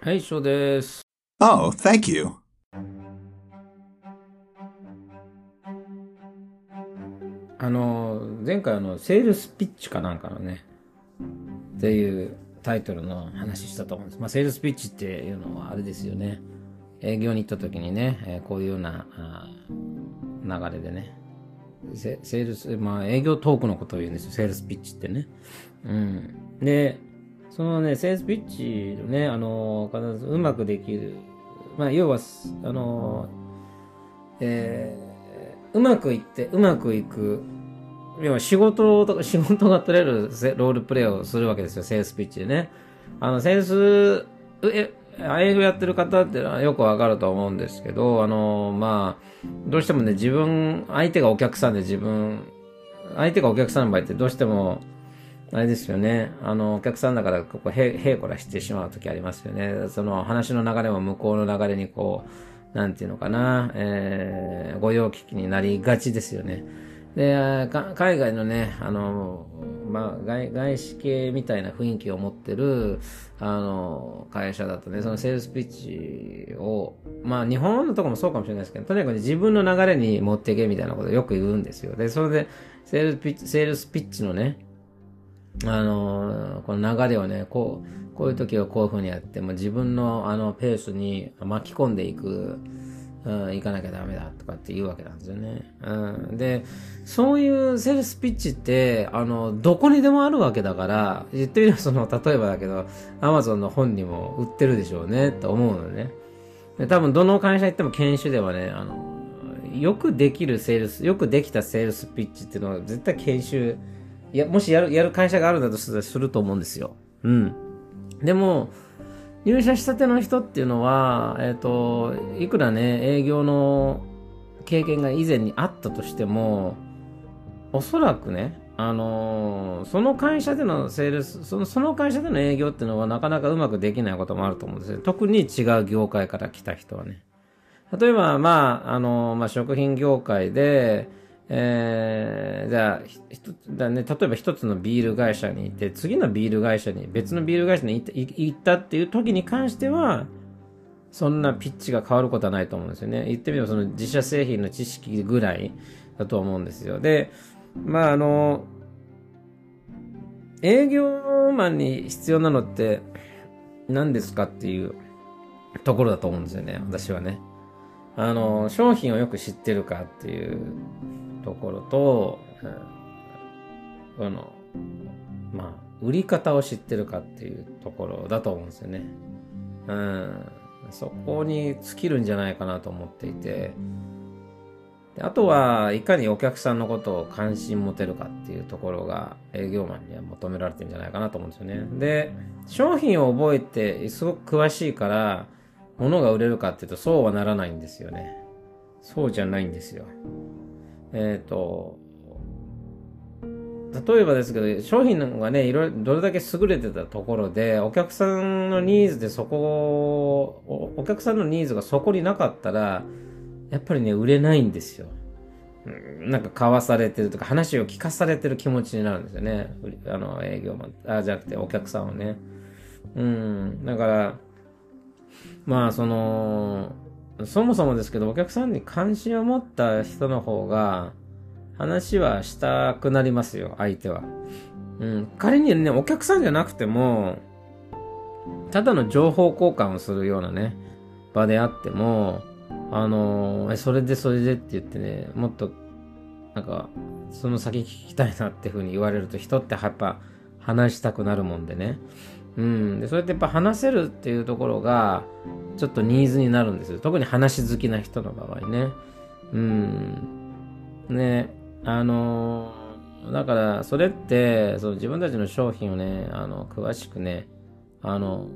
はい、翔です。Oh, thank you. あの、前回あの、セールスピッチかなんかのね、っていうタイトルの話したと思うんです。まあ、セールスピッチっていうのはあれですよね。営業に行った時にね、えーこういうようなあー流れでね、セセールス、まあ、営業トークのことを言うんですよ、セールスピッチってね。うん。で、そのね、セールスピッチのね、あの、必ずうまくできる。まあ、要は、あの、えーうまくいって、うまくいく。要は仕事とか、仕事が取れるロールプレイをするわけですよ、セールスピッチでね。あの、セールス、え、営業やってる方ってのはよくわかると思うんですけど、あの、まあ、どうしてもね、自分、相手がお客さんで自分、相手がお客さんの場合ってどうしても、あれですよね。あの、お客さんだから、ここ、へ、へいこらしてしまう時ありますよね。その話の流れも向こうの流れにこう、なんていうのかな、えー、御用聞きになりがちですよね。で、海外のね、あの、まあ、外、外資系みたいな雰囲気を持ってる、あの、会社だとね、そのセールスピッチを、まあ、日本のとこもそうかもしれないですけど、とにかくね自分の流れに持っていけみたいなことをよく言うんですよ。で、それで、セールスピッチ、セールスピッチのね、あの、この流れをね、こう、こういう時はこういう風にやって、も自分のあのペースに巻き込んでいく、うん、行かなきゃダメだとかって言うわけなんですよね。うん、で、そういうセールスピッチって、あの、どこにでもあるわけだから、言ってみればその、例えばだけど、アマゾンの本にも売ってるでしょうね、と思うのね。で多分どの会社行っても研修ではね、あの、よくできるセールス、よくできたセールスピッチっていうのは絶対研修、や、もしやる、やる会社があるんだとすると思うんですよ。うん。でも、入社したての人っていうのは、えっ、と、いくらね、営業の経験が以前にあったとしても、おそらくね、あのーその会社でのセールス、その、その会社での営業っていうのはなかなかうまくできないこともあると思うんですよ。特に違う業界から来た人はね。例えば、まあ、あのーまあ、食品業界で、えー、じゃあ、ひ一つだね、例えば一つのビール会社にいて、次のビール会社に、別のビール会社に行ったい行ったっていう時に関しては、そんなピッチが変わることはないと思うんですよね。言ってみればその自社製品の知識ぐらいだと思うんですよ。で、まああの、営業マンに必要なのって何ですかっていうところだと思うんですよね。私はね。あの、商品をよく知ってるかっていうところと、うんあの、まあ、売り方を知ってるかっていうところだと思うんですよね。うん。そこに尽きるんじゃないかなと思っていて、であとは、いかにお客さんのことを関心持てるかっていうところが営業マンには求められてるんじゃないかなと思うんですよね。で、商品を覚えてすごく詳しいから、物が売れるかっていうとそうはならないんですよね。そうじゃないんですよ。えっ、と、例えばですけど、商品がね、いろいろ、どれだけ優れてたところで、お客さんのニーズでそこ、おお客さんのニーズがそこになかったら、やっぱりね、売れないんですよ。なんか買わされてるとか、話を聞かされてる気持ちになるんですよね。あの、営業マン、あ、じゃなくてお客さんをね。うん、だから、まあ、その、そもそもですけど、お客さんに関心を持った人の方が、話はしたくなりますよ、相手は。うん。仮にね、お客さんじゃなくても、ただの情報交換をするようなね、場であっても、あのえ、それでそれでって言ってね、もっと、なんか、その先聞きたいなっていうふうに言われると、人ってやっぱ話したくなるもんでね。うん。で、それってやっぱ話せるっていうところが、ちょっとニーズになるんですよ。特に話好きな人の場合ね。うん。ね、あのだから、それって、その自分たちの商品をね、あの、詳しくね、あの、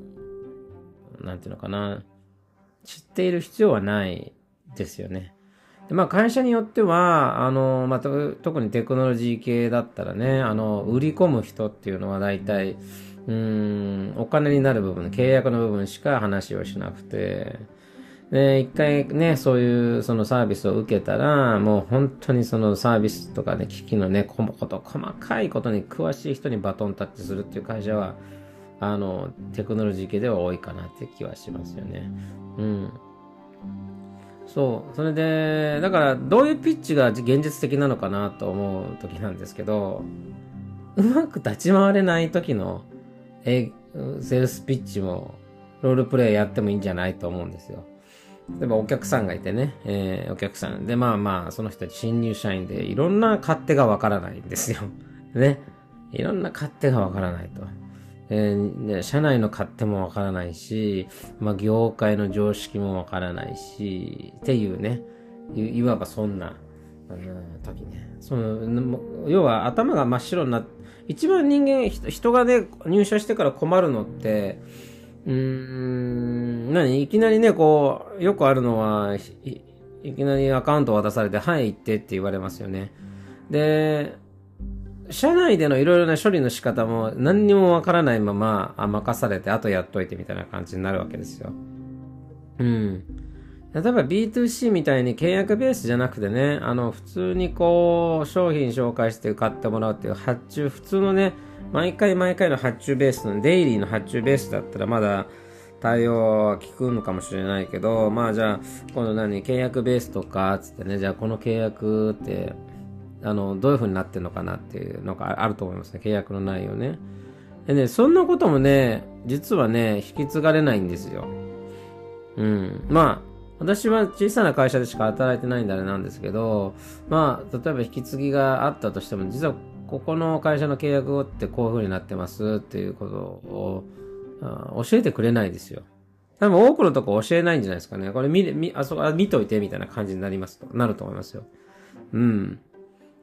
なんていうのかな、知っている必要はないですよね。でまあ、会社によっては、あの、まあ、特にテクノロジー系だったらね、あの、売り込む人っていうのは大体、うーん、お金になる部分、契約の部分しか話をしなくて、で、一回ね、そういうそのサービスを受けたら、もう本当にそのサービスとかね、機器のね、こと細かいことに詳しい人にバトンタッチするっていう会社は、あの、テクノロジー系では多いかなって気はしますよね。うん。そう。それで、だから、どういうピッチが現実的なのかなと思う時なんですけど、うまく立ち回れない時の、え、セールスピッチも、ロールプレイやってもいいんじゃないと思うんですよ。例えばお客さんがいてね、えー、お客さんで、まあまあ、その人たち新入社員で、いろんな勝手がわからないんですよ。ね。いろんな勝手がわからないと。えー、社内の勝手もわからないし、まあ、業界の常識もわからないし、っていうね、いいわばそんな、あの時ね。その、要は頭が真っ白になって、一番人間、人がね、入社してから困るのって、うーん、何？いきなりね、こう、よくあるのは、いきなりアカウント渡されて、はい、行ってって言われますよね。で、社内でのいろいろな処理の仕方も何にもわからないまま、任されて、あとやっといてみたいな感じになるわけですよ。うん。例えば B2C みたいに契約ベースじゃなくてね、あの、普通にこう、商品紹介して買ってもらうっていう発注、普通のね、毎回毎回の発注ベースの、デイリーの発注ベースだったらまだ対応は効くのかもしれないけど、まあじゃあ、今度何、契約ベースとか、つってね、じゃあこの契約って、あの、どういう風になってるのかなっていうのがあると思いますね。契約の内容ね。でね、そんなこともね、実はね、引き継がれないんですよ。うん。まあ、私は小さな会社でしか働いてないんであれなんですけど、まあ、例えば引き継ぎがあったとしても、実はここの会社の契約ってこういう風になってますっていうことを教えてくれないですよ。多分多くのとこ教えないんじゃないですかね。これ見、見、あそこ、見といてみたいな感じになりますと、なると思いますよ。うん。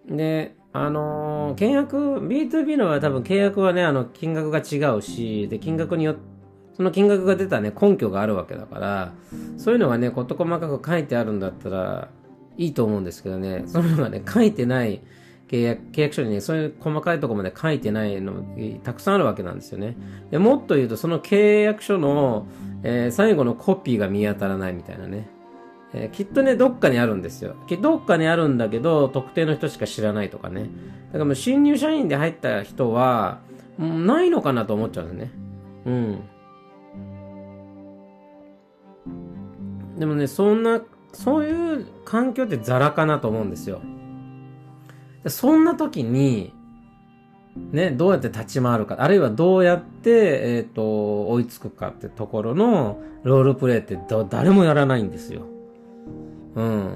で、あのー、契約、B2B のは多分契約はね、あの、金額が違うし、で、金額によって、その金額が出たね、根拠があるわけだから、そういうのがね、事細かく書いてあるんだったら、いいと思うんですけどね、そういうのがね、書いてない契約、契約書にね、そういう細かいところまで書いてないの、たくさんあるわけなんですよね。でもっと言うと、その契約書の、えー、最後のコピーが見当たらないみたいなね。えー、きっとね、どっかにあるんですよ。どっかにあるんだけど、特定の人しか知らないとかね。だからもう新入社員で入った人は、ないのかなと思っちゃうんですね。うん。でもね、そんな、そういう環境ってザラかなと思うんですよ。そんな時に、ね、どうやって立ち回るか、あるいはどうやって、えっ、ー、と、追いつくかってところのロールプレイって誰もやらないんですよ。うん。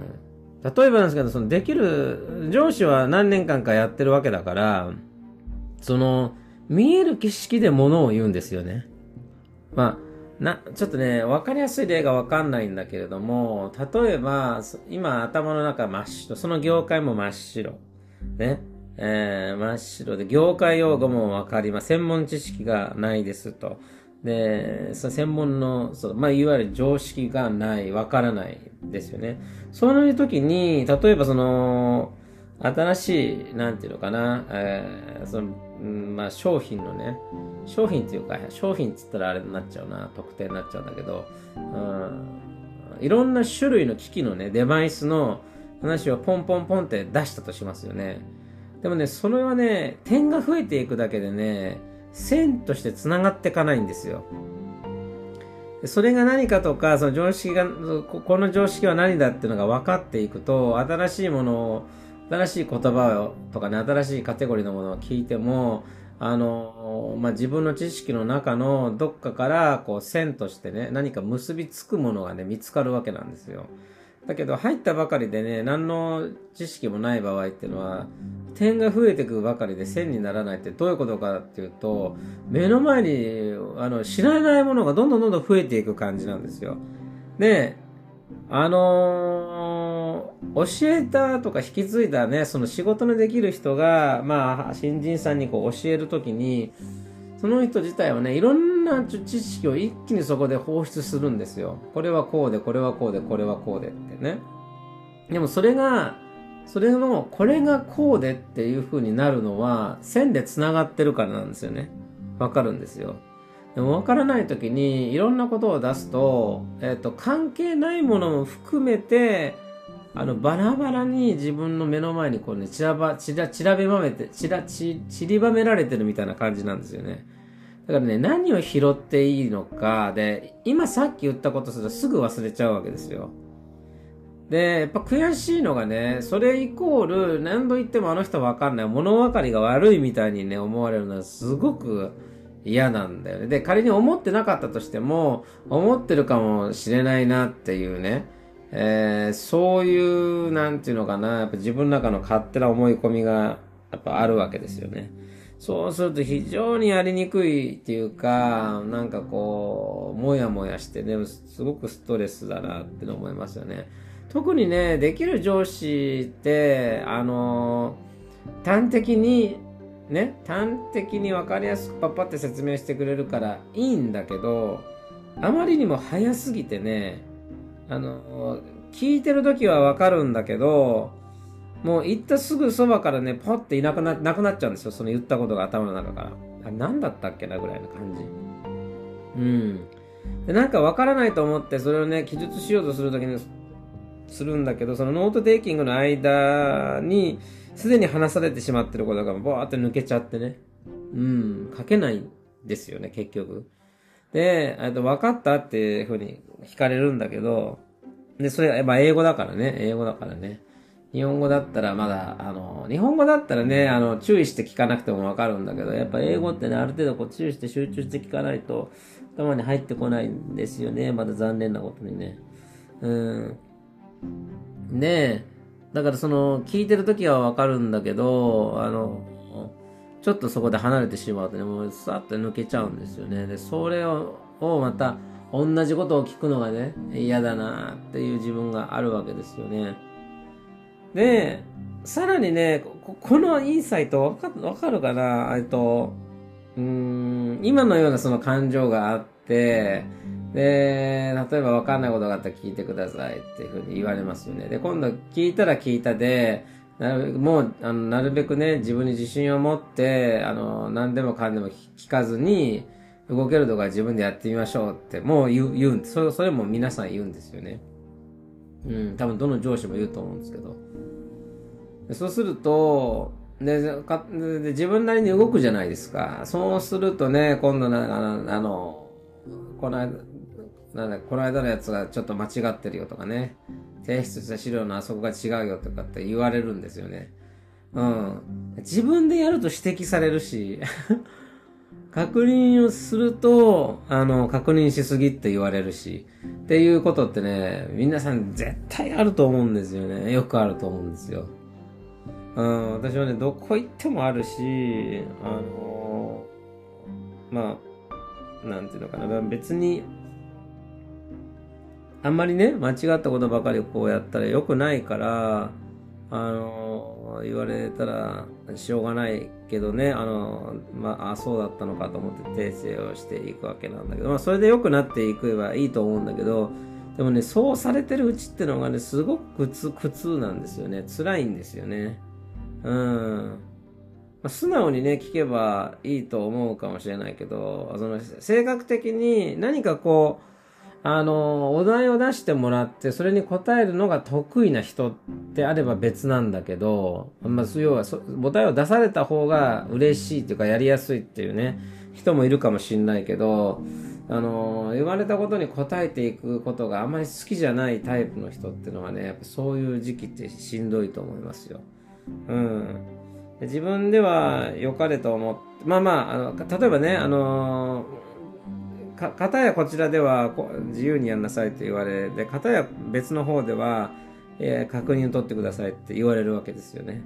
例えばなんですけど、そのできる、上司は何年間かやってるわけだから、その、見える景色で物を言うんですよね。まあ、な、ちょっとね、わかりやすい例がわかんないんだけれども、例えば、今頭の中真っ白、その業界も真っ白。ね。えー、真っ白で、業界用語もわかります。専門知識がないですと。で、その専門の、そうまあ、いわゆる常識がない、わからないですよね。そういう時に、例えばその、新しい、なんていうのかな、えー、その、うんまあ、商品のね、商品っていうか、商品っつったらあれになっちゃうな、特定になっちゃうんだけど、うん、いろんな種類の機器のね、デバイスの話をポンポンポンって出したとしますよね。でもね、それはね、点が増えていくだけでね、線として繋がっていかないんですよ。それが何かとか、その常識が、この常識は何だっていうのが分かっていくと、新しいものを、新しい言葉をとかね、新しいカテゴリーのものを聞いても、あの、まあ、自分の知識の中のどっかから、こう、線としてね、何か結びつくものがね、見つかるわけなんですよ。だけど、入ったばかりでね、何の知識もない場合っていうのは、点が増えていくばかりで線にならないってどういうことかっていうと、目の前にあの知らないものがどんどんどんどん増えていく感じなんですよ。で、あのー、教えたとか引き継いだね、その仕事のできる人が、まあ、新人さんにこう教えるときに、その人自体はね、いろんな知識を一気にそこで放出するんですよ。これはこうで、これはこうで、これはこうでってね。でもそれが、それの、これがこうでっていう風になるのは、線で繋がってるからなんですよね。わかるんですよ。でもわからない時に、いろんなことを出すと、えっ、ー、と、関係ないものも含めて、あの、バラバラに自分の目の前にこうね、散らば、散ら、散らべまめて、散ら、散りばめられてるみたいな感じなんですよね。だからね、何を拾っていいのか、で、今さっき言ったことするとすぐ忘れちゃうわけですよ。で、やっぱ悔しいのがね、それイコール、何度言ってもあの人わかんない、物分かりが悪いみたいにね、思われるのはすごく嫌なんだよね。で、仮に思ってなかったとしても、思ってるかもしれないなっていうね、えー、そういう、なんていうのかな、やっぱ自分の中の勝手な思い込みが、やっぱあるわけですよね。そうすると非常にやりにくいっていうか、なんかこう、もやもやしてね、すごくストレスだなって思いますよね。特にね、できる上司って、あの、端的に、ね、端的に分かりやすくパッパって説明してくれるからいいんだけど、あまりにも早すぎてね、あの、聞いてる時はわかるんだけど、もう行ったすぐそばからね、ポッていなくな、なくなっちゃうんですよ。その言ったことが頭の中から。あ、何だったっけなぐらいの感じ。うん。で、なんかわからないと思って、それをね、記述しようとするときに、するんだけど、その note taking の間に、すでに話されてしまってることがボーって抜けちゃってね。うん、書けないですよね、結局。で、えっと、分かったっていうふうに聞かれるんだけど、で、それ、やっぱ英語だからね、英語だからね。日本語だったらまだ、あの、日本語だったらね、あの、注意して聞かなくてもわかるんだけど、やっぱ英語ってね、ある程度こう注意して集中して聞かないと、頭に入ってこないんですよね。まだ残念なことにね。うん。で、だからその、聞いてる時はわかるんだけど、あの、ちょっとそこで離れてしまうとね、もうさっと抜けちゃうんですよね。で、それ、をまた、同じことを聞くのがね、嫌だなっていう自分があるわけですよね。で、さらにね、このインサイトわかるかな？えっと、うーん、今のようなその感情があって、で、例えばわかんないことがあったら聞いてくださいっていうふうに言われますよね。で、今度聞いたら聞いたで、なるもう、あの、なるべくね、自分に自信を持って、あの、何でもかんでも聞かずに、動けるとか自分でやってみましょうって、もう言う、言うんそれ、それも皆さん言うんですよね。うん、多分どの上司も言うと思うんですけど。そうすると、でかで自分なりに動くじゃないですか。そうするとね、今度な、あの、あのこの間、なんだ、この間のやつがちょっと間違ってるよとかね。提出した資料のあそこが違うよとかって言われるんですよね。うん。自分でやると指摘されるし確認をすると、あの、確認しすぎって言われるし、っていうことってね、皆さん絶対あると思うんですよね。よくあると思うんですよ。うん、私はね、どこ行ってもあるし、あのまあ、なんていうのかな、別に、あんまりね、間違ったことばかりこうやったら良くないから、あの言われたらしょうがないけどね、あのまあ、あ、そうだったのかと思って訂正をしていくわけなんだけど、まあ、それで良くなっていけばいいと思うんだけど、でもね、そうされてるうちってのがね、すごく苦痛、苦痛なんですよね。辛いんですよね。うん。まあ、素直にね、聞けばいいと思うかもしれないけど、その、性格的に何かこう、あの、お題を出してもらって、それに答えるのが得意な人であれば別なんだけど、まあ、要は、お題を出された方が嬉しいっていうか、やりやすいっていうね、人もいるかもしんないけど、あの、言われたことに答えていくことがあまり好きじゃないタイプの人っていうのはね、やっぱそういう時期ってしんどいと思いますよ。うん。自分では良かれと思って、まあまあ、あの例えばね、あのか、片やこちらでは自由にやんなさいって言われ、で、片や別の方では、えー、確認を取ってくださいって言われるわけですよね。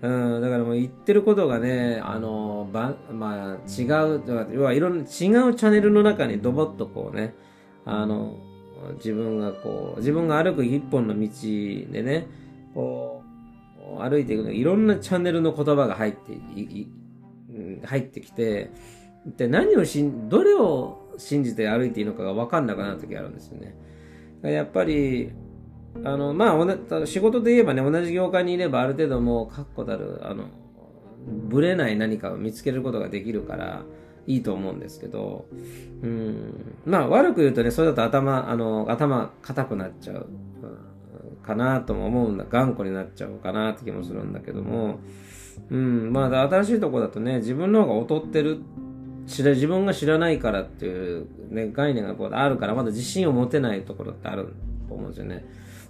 うん、だからもう言ってることがね、あの、ば、まあ、違う、要はいろんな違うチャンネルの中にドボッとこうね、あの、自分がこう、自分が歩く一本の道でね、こう、歩いていくのいろんなチャンネルの言葉が入ってい、入ってきて、で何をしん、どれを信じて歩いていいのかが分かんなくなる時あるんですよね。やっぱり、あの、まあ、仕事で言えばね、同じ業界にいればある程度もう確固たる、あの、ぶれない何かを見つけることができるから、いいと思うんですけど、うん、まあ悪く言うとね、それだと頭、あの、頭硬くなっちゃう、かなとも思うんだ、頑固になっちゃうかなって気もするんだけども、うん、まあ新しいとこだとね、自分の方が劣ってる知ら自分が知らないからっていう、ね、概念がこうあるからまだ自信を持てないところってあると思うんですよね。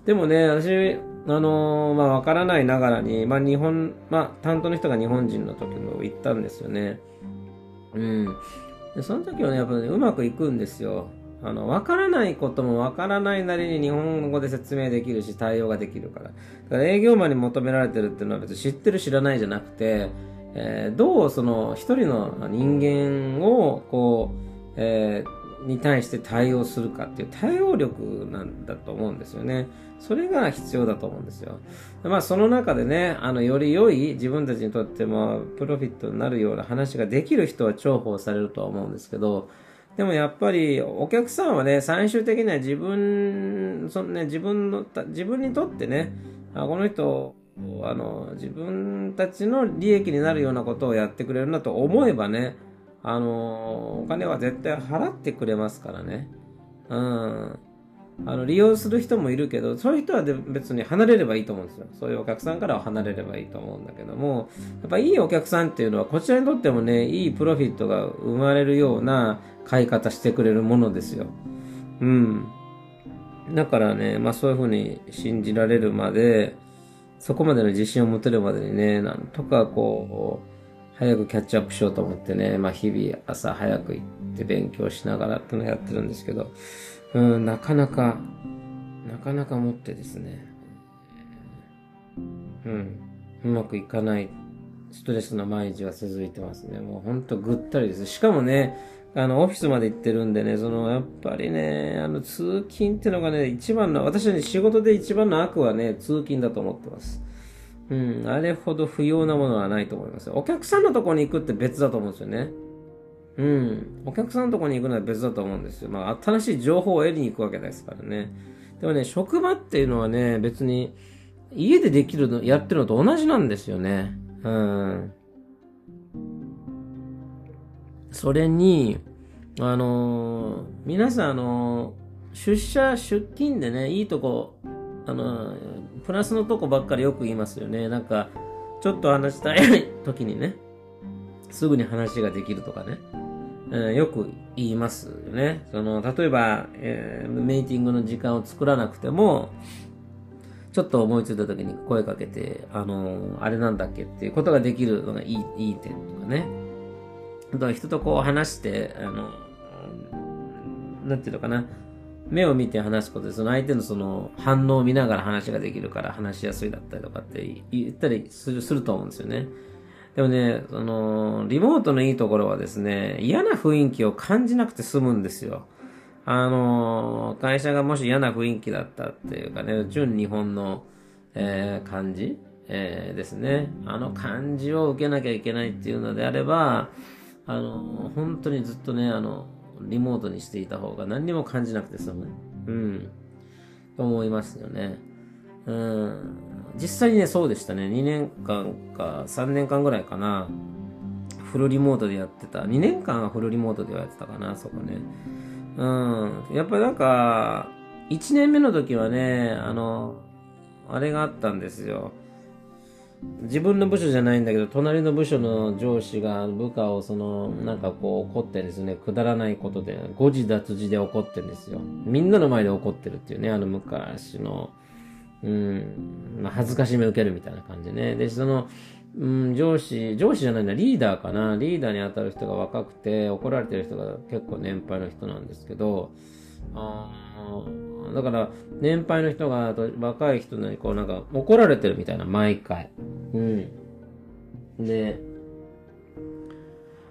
でもね、私、あのーまあ、わからないながらに、まあ、日本、まあ、担当の人が日本人の時の行ったんですよね。うん。で、その時はね、やっぱね、うまくいくんですよ。あの、わからないこともわからないなりに日本語で説明できるし、対応ができるから。だから営業マンに求められてるっていうのは別に知ってる知らないじゃなくて、えーどうその一人の人間を、こう、えーに対して対応するかっていう対応力なんだと思うんですよね。それが必要だと思うんですよ。まあその中でね、あの、より良い自分たちにとってもプロフィットになるような話ができる人は重宝されるとは思うんですけど、でもやっぱりお客さんはね、最終的には自分、そのね、自分の、自分にとってね、あこの人、あの、自分たちの利益になるようなことをやってくれるなと思えばね、あの、お金は絶対払ってくれますからね。うん。あの、利用する人もいるけど、そういう人は別に離れればいいと思うんですよ。そういうお客さんからは離れればいいと思うんだけども、やっぱいいお客さんっていうのは、こちらにとってもね、いいプロフィットが生まれるような買い方してくれるものですよ。うん。だからね、まあそういうふうに信じられるまで、そこまでの自信を持てるまでにね、なんとかこう、早くキャッチアップしようと思ってね、まあ日々朝早く行って勉強しながらってのをやってるんですけど、うん、なかなか、なかなか持ってですね、うん、うまくいかないストレスの毎日が続いてますね。もうほんとぐったりです。しかもね、あの、オフィスまで行ってるんでね、その、やっぱりね、あの、通勤ってのがね、一番の、私はね、仕事で一番の悪はね、通勤だと思ってます。うん、あれほど不要なものはないと思います。お客さんのとこに行くって別だと思うんですよね。うん。お客さんのとこに行くのは別だと思うんですよ。まあ、新しい情報を得に行くわけですからね。でもね、職場っていうのはね、別に、家でできるの、やってるのと同じなんですよね。うん。それに、あのー皆さん、あのー出社、出勤でね、いいとこ、あのープラスのとこばっかりよく言いますよね。なんか、ちょっと話したい時にね、すぐに話ができるとかね。うんよく言いますよね。その、例えば、えーメイティングの時間を作らなくても、ちょっと思いついた時に声かけて、あのーあれなんだっけっていうことができるのがいい、いい点とかね。あとは人とこう話して、あの、なんていうのかな。目を見て話すことで、その相手のその反応を見ながら話ができるから話しやすいだったりとかって言ったりするすると思うんですよね。でもね、その、リモートのいいところはですね、嫌な雰囲気を感じなくて済むんですよ。あの、会社がもし嫌な雰囲気だったっていうかね、純日本の、えー感じ、えーですね。あの感じを受けなきゃいけないっていうのであれば、あの、本当にずっとね、あの、リモートにしていた方が何にも感じなくて済む。うん。と思いますよね。うん。実際にね、そうでしたね。2年間か3年間ぐらいかな。フルリモートでやってた。2年間はフルリモートでやってたかな、そこね。うん。やっぱりなんか、1年目の時はね、あの、あれがあったんですよ。自分の部署じゃないんだけど、隣の部署の上司が部下をその、なんかこう怒ってですね、くだらないことで、誤字脱字で怒ってるんですよ。みんなの前で怒ってるっていうね、あの昔の、うん、まあ、恥ずかしめ受けるみたいな感じね。で、その、うん、上司、上司じゃないんだ、リーダーかな。リーダーに当たる人が若くて、怒られてる人が結構年配の人なんですけど、あーだから、年配の人がと若い人にこうなんか怒られてるみたいな、毎回。うん。で、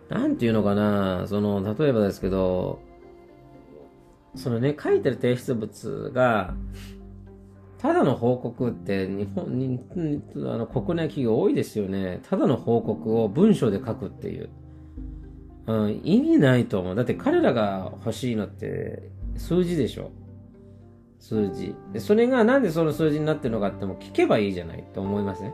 なんていうのかな、その、例えばですけど、そのね、書いてる提出物が、ただの報告って日本に、あの国内企業多いですよね。ただの報告を文章で書くっていう。うん、意味ないと思う。だって彼らが欲しいのって数字でしょ。数字。で、それがなんでその数字になってるのかっても聞けばいいじゃないって思いません、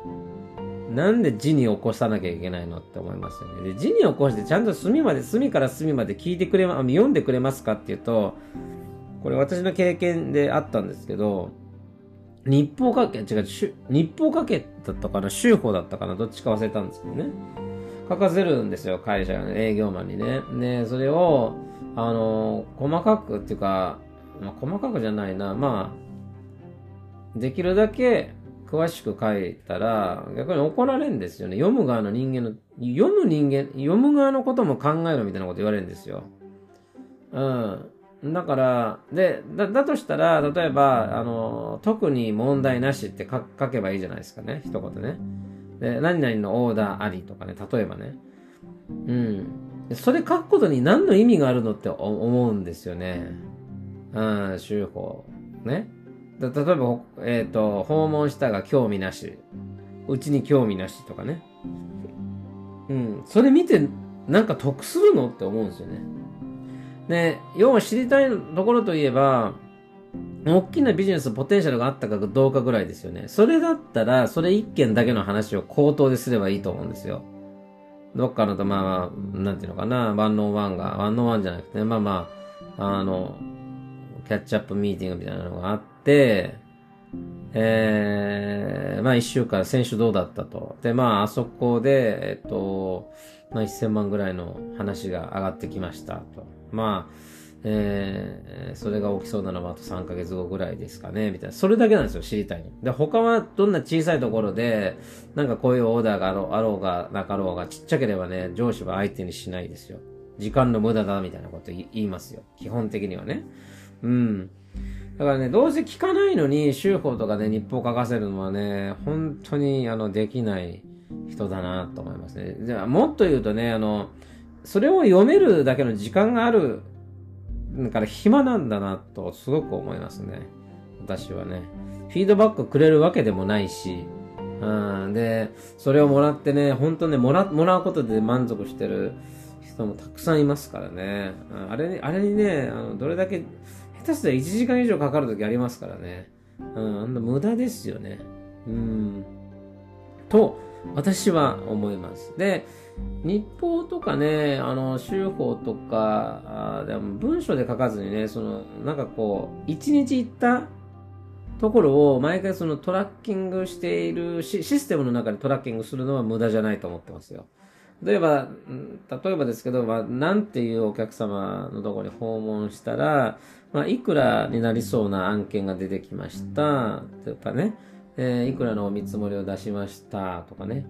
なんで字に起こさなきゃいけないのって思いますよね。で、字に起こしてちゃんと隅まで、隅から隅まで聞いてくれ、読んでくれますかっていうと、これ私の経験であったんですけど、日報かけ、違う、日報かけだったかな、週報だったかな、どっちか忘れたんですけどね。書かせるんですよ、会社が、営業マンにね。ね、それを、あの、細かくっていうか、まあ、細かくじゃないな、まあ、できるだけ詳しく書いたら、逆に怒られるんですよね。読む側の人間の、読む人間、読む側のことも考えろみたいなこと言われるんですよ。うん。だから、で、だ、だとしたら、例えば、あの、特に問題なしって書書けばいいじゃないですかね。一言ね。で、何々のオーダーありとかね、例えばね。うん。それ書くことに何の意味があるのって思うんですよね。うん、修法。ね。例えば、えっ、ー、と、訪問したが興味なし。うちに興味なしとかね。うん。それ見て、なんか得するのって思うんですよね。で、要は知りたいところといえば、大きなビジネスポテンシャルがあったかどうかぐらいですよね。それだったら、それ一件だけの話を口頭ですればいいと思うんですよ。どっかのと、まあまあ、なんていうのかな、ワンノーワンが、ワンノーワンじゃなくて、まあまあ、あの、キャッチアップミーティングみたいなのがあって、えー、まあ一週間、選手どうだったと。で、まああそこで、えっと、まあ1000万ぐらいの話が上がってきましたと。まあ、えー、それが起きそうなのはあと3ヶ月後ぐらいですかね、みたいな。それだけなんですよ、知りたいの。で、他はどんな小さいところで、なんかこういうオーダーがあろうあろうがなかろうが、ちっちゃければね、上司は相手にしないですよ。時間の無駄だ、みたいなこと言いますよ。基本的にはね。うん。だからね、どうせ聞かないのに、州法とかで、ね、日報書かせるのはね、本当に、あの、できない人だなと思いますね。じゃあ、もっと言うとね、あの、それを読めるだけの時間があるだから暇なんだなとすごく思いますね。私はね。フィードバックくれるわけでもないし、うん、で、それをもらってね、本当ね、もら、もらうことで満足してる人もたくさんいますからね。あれに、あれにね、あの、どれだけ、下手すりゃ1時間以上かかるときありますからね。うん、あんな無駄ですよね。うん。と、私は思います。で、日報とかね、あの、週報とか、あでも文章で書かずにね、その、なんかこう、一日行ったところを毎回そのトラッキングしているシステムの中でトラッキングするのは無駄じゃないと思ってますよ。例えば、例えばですけど、まあ、なんていうお客様のところに訪問したら、まあ、いくらになりそうな案件が出てきました、とかね、えー、いくらのお見積もりを出しましたとかね。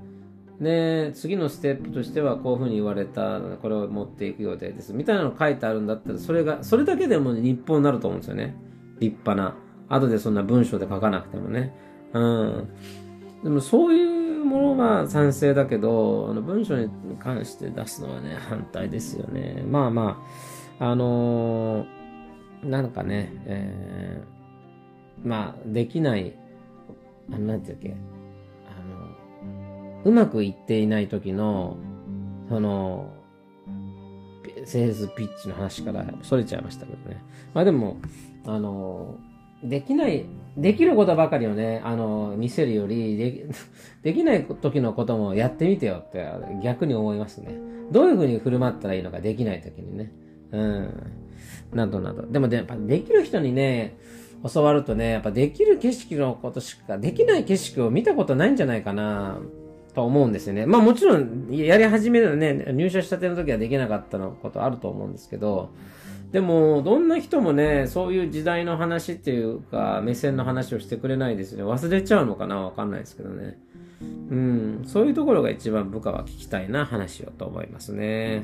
で、次のステップとしてはこういうふうに言われた、これを持っていく予定です。みたいなの書いてあるんだったら、それが、それだけでも日報になると思うんですよね。立派な。後でそんな文章で書かなくてもね。うん。でもそういうものは賛成だけど、あの文章に関して出すのはね、反対ですよね。まあまあ、あのー、なんかね、えー、まあ、できない、あなんていうっけ、うまくいっていない時の、その、セールスピッチの話から逸れちゃいましたけどね。まあでも、あの、できない、できることばかりをね、あの、見せるより、で、できない時のこともやってみてよって逆に思いますね。どういうふうに振る舞ったらいいのか、できない時にね。うん。などなど。でもやっぱできる人にね、教わるとね、やっぱできる景色のことしか、できない景色を見たことないんじゃないかな。と思うんですよね。まあもちろん、やり始めるのね、入社したての時はできなかったのことあると思うんですけど、でも、どんな人もね、そういう時代の話っていうか、目線の話をしてくれないですね。忘れちゃうのかなわかんないですけどね。うん、そういうところが一番部下は聞きたいな話をと思いますね。